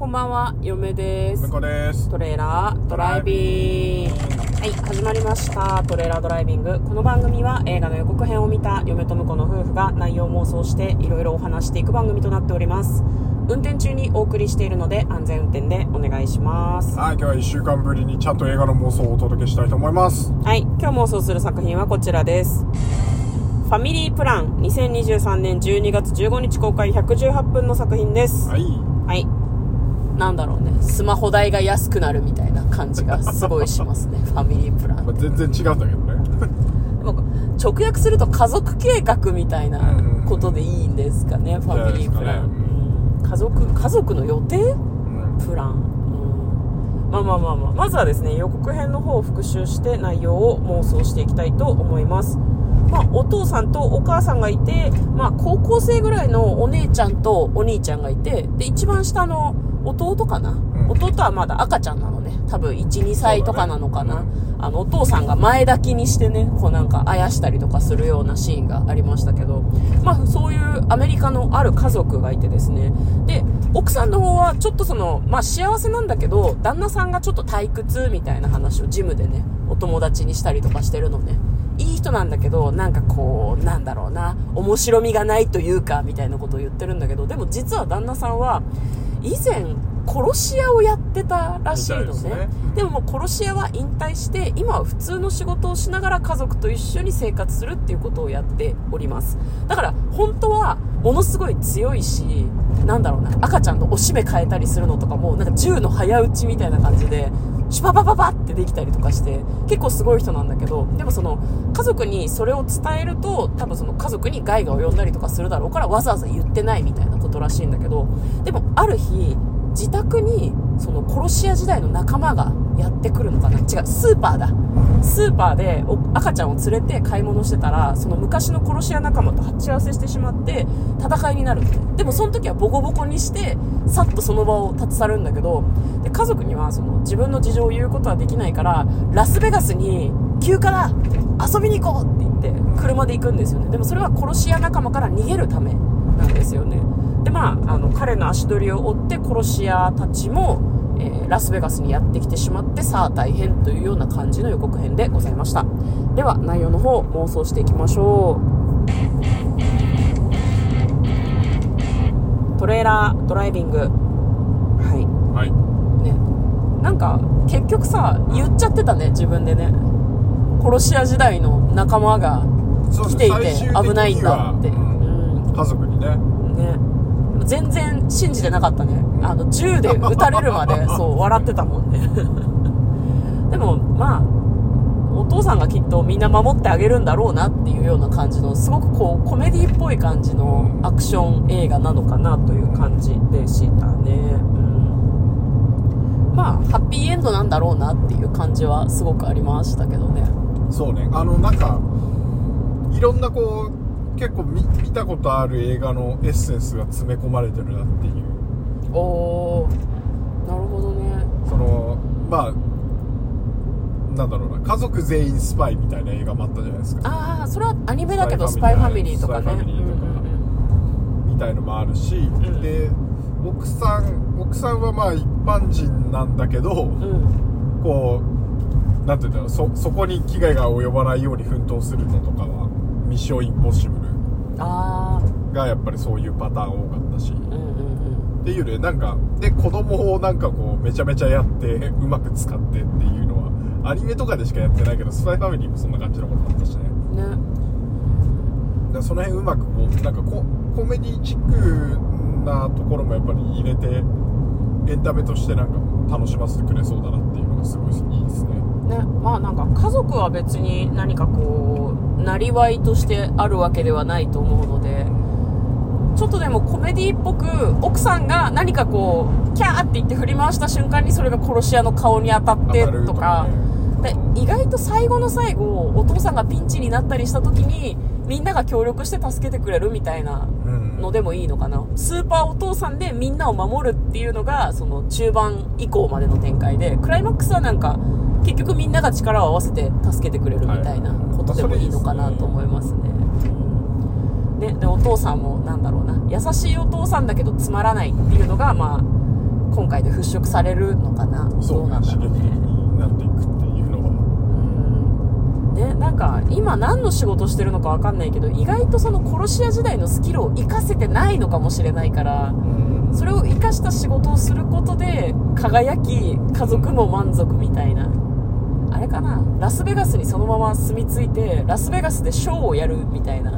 こんばんは、嫁ですです。トレーラードライビング。はい、始まりました。トレーラードライビング。この番組は映画の予告編を見た嫁と婿の夫婦が内容妄想していろいろお話していく番組となっております。運転中にお送りしているので安全運転でお願いします。はい、今日は1週間ぶりにちゃんと映画の妄想をお届けしたいと思います。はい、今日妄想する作品はこちらです。ファミリープラン2023年12月15日公開118分の作品です。はい。はい。なんだろうね。スマホ代が安くなるみたいな感じがすごいしますね。ファミリープラン。まあ、全然違うんだけどね。でも直訳すると家族計画みたいなことでいいんですかね、ファミリープラン。うん家族、家族の予定うんプラン。うんまあまあまあまあ。まずはですね、予告編の方を復習して内容を妄想していきたいと思います。まあ、お父さんとお母さんがいて、まあ、高校生ぐらいのお姉ちゃんとお兄ちゃんがいて、で、一番下の弟かな、ん。弟はまだ赤ちゃんなのね。多分1、2歳とかなのかな、ね。あの、お父さんが前抱きにしてね、こうなんかあやしたりとかするようなシーンがありましたけど、まあ、そういうアメリカのある家族がいてですね。で、奥さんの方はちょっとその、まあ幸せなんだけど、旦那さんがちょっと退屈みたいな話をジムでね、お友達にしたりとかしてるのね。いい人なんだけど、なんかこう、なんだろうな、面白みがないというか、みたいなことを言ってるんだけど、でも実は旦那さんは、以前、殺し屋をやってたらしいのね。ね。でももう殺し屋は引退して今は普通の仕事をしながら家族と一緒に生活するっていうことをやっております。だから本当はものすごい強いしなんだろうな赤ちゃんのおしめ変えたりするのとかもなんか銃の早打ちみたいな感じでシュパパパパってできたりとかして結構すごい人なんだけどでもその家族にそれを伝えると多分その家族に害が及んだりとかするだろうからわざわざ言ってないみたいなことらしいんだけどでもある日自宅にその殺し屋時代の仲間がやってくるのかな？違うスーパーだ。スーパーで赤ちゃんを連れて買い物してたらその昔の殺し屋仲間と鉢合わせしてしまって戦いになるのでもその時はボコボコにしてさっとその場を立ち去るんだけどで家族にはその自分の事情を言うことはできないからラスベガスに休暇だ！遊びに行こう！って言って車で行くんですよね。でもそれは殺し屋仲間から逃げるため。なんですよね。でまああの彼の足取りを追って殺し屋たちも、えーラスベガスにやってきてしまってさあ大変というような感じの予告編でございました。では内容の方妄想していきましょう。トレーラードライビング。はい。はい。ね。なんか結局さ言っちゃってたね自分でね。殺し屋時代の仲間が来ていて危ないんだって、うん。うん。家族にね。ね。全然信じてなかったね。あの銃で撃たれるまで そう笑ってたもんね。でもまあお父さんがきっとみんな守ってあげるんだろうなっていうような感じのすごくこうコメディっぽい感じのアクション映画なのかなという感じでしたね、うん、まあハッピーエンドなんだろうなっていう感じはすごくありましたけどね。そうね。あの、なんか、いろんなこう、結構見見たことある映画のエッセンスが詰め込まれてるなっていう。おー。なるほどね。その、まあ、なんだろうな、家族全員スパイみたいな映画もあったじゃないですか。ああそれはアニメだけどススパイファァミリーとかね。かスパイファミリーとかみたいのもあるし、んで奥さん奥さんはまあ一般人なんだけど、うん。うんうんこうなんていうんだろう。そそこに危害が及ばないように奮闘するのとかは「ミッションインポッシブルああ」がやっぱりそういうパターン多かったし、うんうんうん。っていうねなんかで子供をなんかこうめちゃめちゃやってうまく使ってっていうのはアニメとかでしかやってないけどスパイファミリーもそんな感じのことあったしね。ね。だその辺うまくこうなんかこコメディチックなところもやっぱり入れてエンタメとしてなんか楽しませてくれそうだなっていうのがすごいいいですねねまあなんか家族は別に何かこうなりわいとしてあるわけではないと思うのでちょっとでもコメディっぽく奥さんが何かこうキャーって言って振り回した瞬間にそれが殺し屋の顔に当たってとかで意外と最後の最後お父さんがピンチになったりした時にみんなが協力して助けてくれるみたいなうん。のでもいいのかな。スーパーお父さんでみんなを守るっていうのがその中盤以降までの展開でクライマックスはなんか結局みんなが力を合わせて助けてくれるみたいなことでもいいのかなと思いますね,、うん、ねでお父さんもなんだろうな。優しいお父さんだけどつまらないっていうのがまあ今回で払拭されるのかな。そうなんだろう刺激的になっていくっていうのねなんか今何の仕事してるのか分かんないけど意外とその殺し屋時代のスキルを活かせてないのかもしれないからそれを活かした仕事をすることで輝き家族も満足みたいなあれかな？ラスベガスにそのまま住み着いてラスベガスでショーをやるみたいな。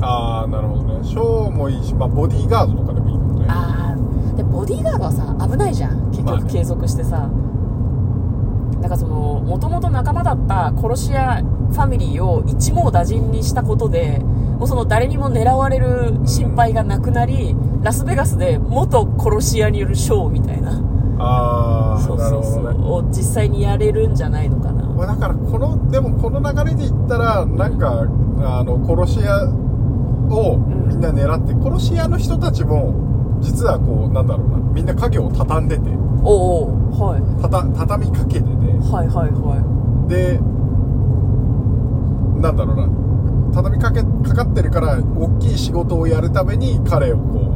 ああなるほどね。ショーもいいし、まあ、ボディーガードとかでもいいかもね。あーでボディーガードはさ危ないじゃん。結まあね。局継続してさ、だからそのもともと仲間だった殺し屋ファミリーを一網打尽にしたことでもうその誰にも狙われる心配がなくなりラスベガスで元殺し屋によるショーみたいなああそうそうそう、を実際にやれるんじゃないのかな。まあ、だからこのでもこの流れで言ったらなんかあの殺し屋をみんな狙って、殺し屋の人たちも実はこうなんだろうなみんな影を畳んでて。おうおうはい。たた畳みかけてて。はいはいはでなんだろうな畳みかけかかってるから大きい仕事をやるために彼をこい、うんう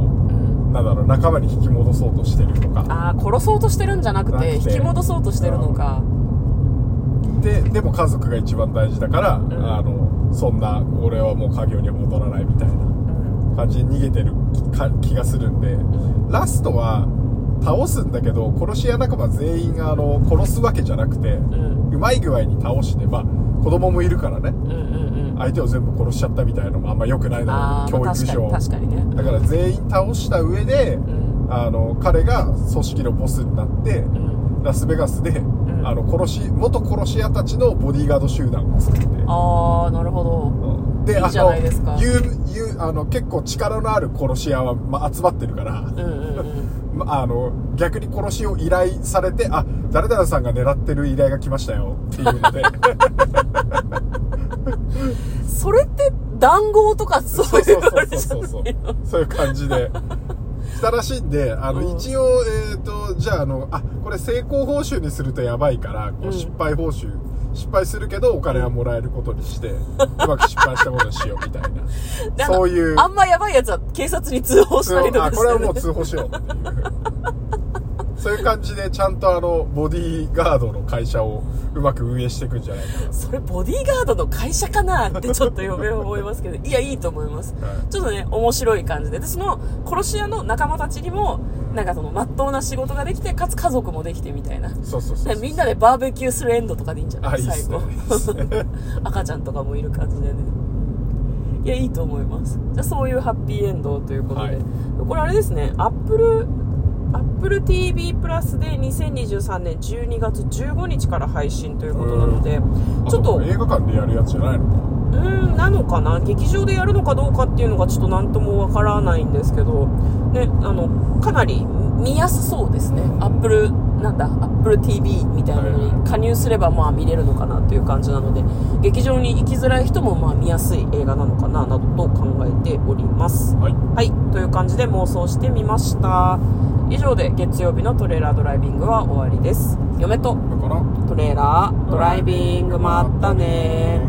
なんだろう仲間に引き戻そうとしてるとか。ああ殺そうとしてるんじゃなくてて。引き戻そうとしてるのか、ででも家族が一番大事だから、ん。あのそんな俺はもう家業には戻らないみたいなうん。感じに逃げてる気がするんで。ラストは倒すんだけど殺し屋仲間全員あの殺すわけじゃなくてうん。うまい具合に倒してまあ子供もいるからね。うんうんうん相手を全部殺しちゃったみたいなのもあんま良くないだあろう教育上確かにね。だから全員倒した上でうん。あの彼が組織のボスになってうん。ラスベガスで、ん。あの殺し元殺し屋たちのボディーガード集団を作って。ああなるほど。でいいじゃないですか。あの言う言うあの結構力のある殺し屋は、まあ、集まってるから、うんうんうん。まあ、あの逆に殺しを依頼されてあ誰々さんが狙ってる依頼が来ましたよっていうので それって談合とかそそうういそううそうあれじゃそうそうないのそういう感じで。来たらしいんであの、うん。一応えっ、とじゃああのあこれ成功報酬にするとやばいからこうん。う失敗報酬、失敗するけどお金はもらえることにして、うまく失敗したことにしようみたいな。そういう。あんまやばいやつは警察に通報したりとかあこれはもう通報しようっていうそういう感じでちゃんとあのボディーガードの会社をうまく運営していくんじゃないかな。それボディーガードの会社かなってちょっと嫁は思いますけど いやいいと思います。はい。ちょっとね面白い感じで。でその殺し屋の仲間たちにもなんかその真っ当な仕事ができてかつ家族もできてみたいな。そうそうそうみんなでバーベキューするエンドとかでいいんじゃない最後赤ちゃんとかもいる感じでね。いやいいと思います。じゃあそういうハッピーエンドということで、はい。これあれですね。アップルアップル TV プラスで2023年12月15日から配信ということなのでちょっとあ映画館でやるやつじゃないの？かうーんなのかな？劇場でやるのかどうかっていうのがちょっと何ともわからないんですけど、ね、あのかなり見やすそうですね。アップルなんだアップル TV みたいなのに加入すればまあ見れるのかなという感じなので劇場に行きづらい人もまあ見やすい映画なのかななどと考えております。はい。はい。という感じで妄想してみました。以上で月曜日のトレーラードライビングは終わりです。嫁とトレーラードライビングまったね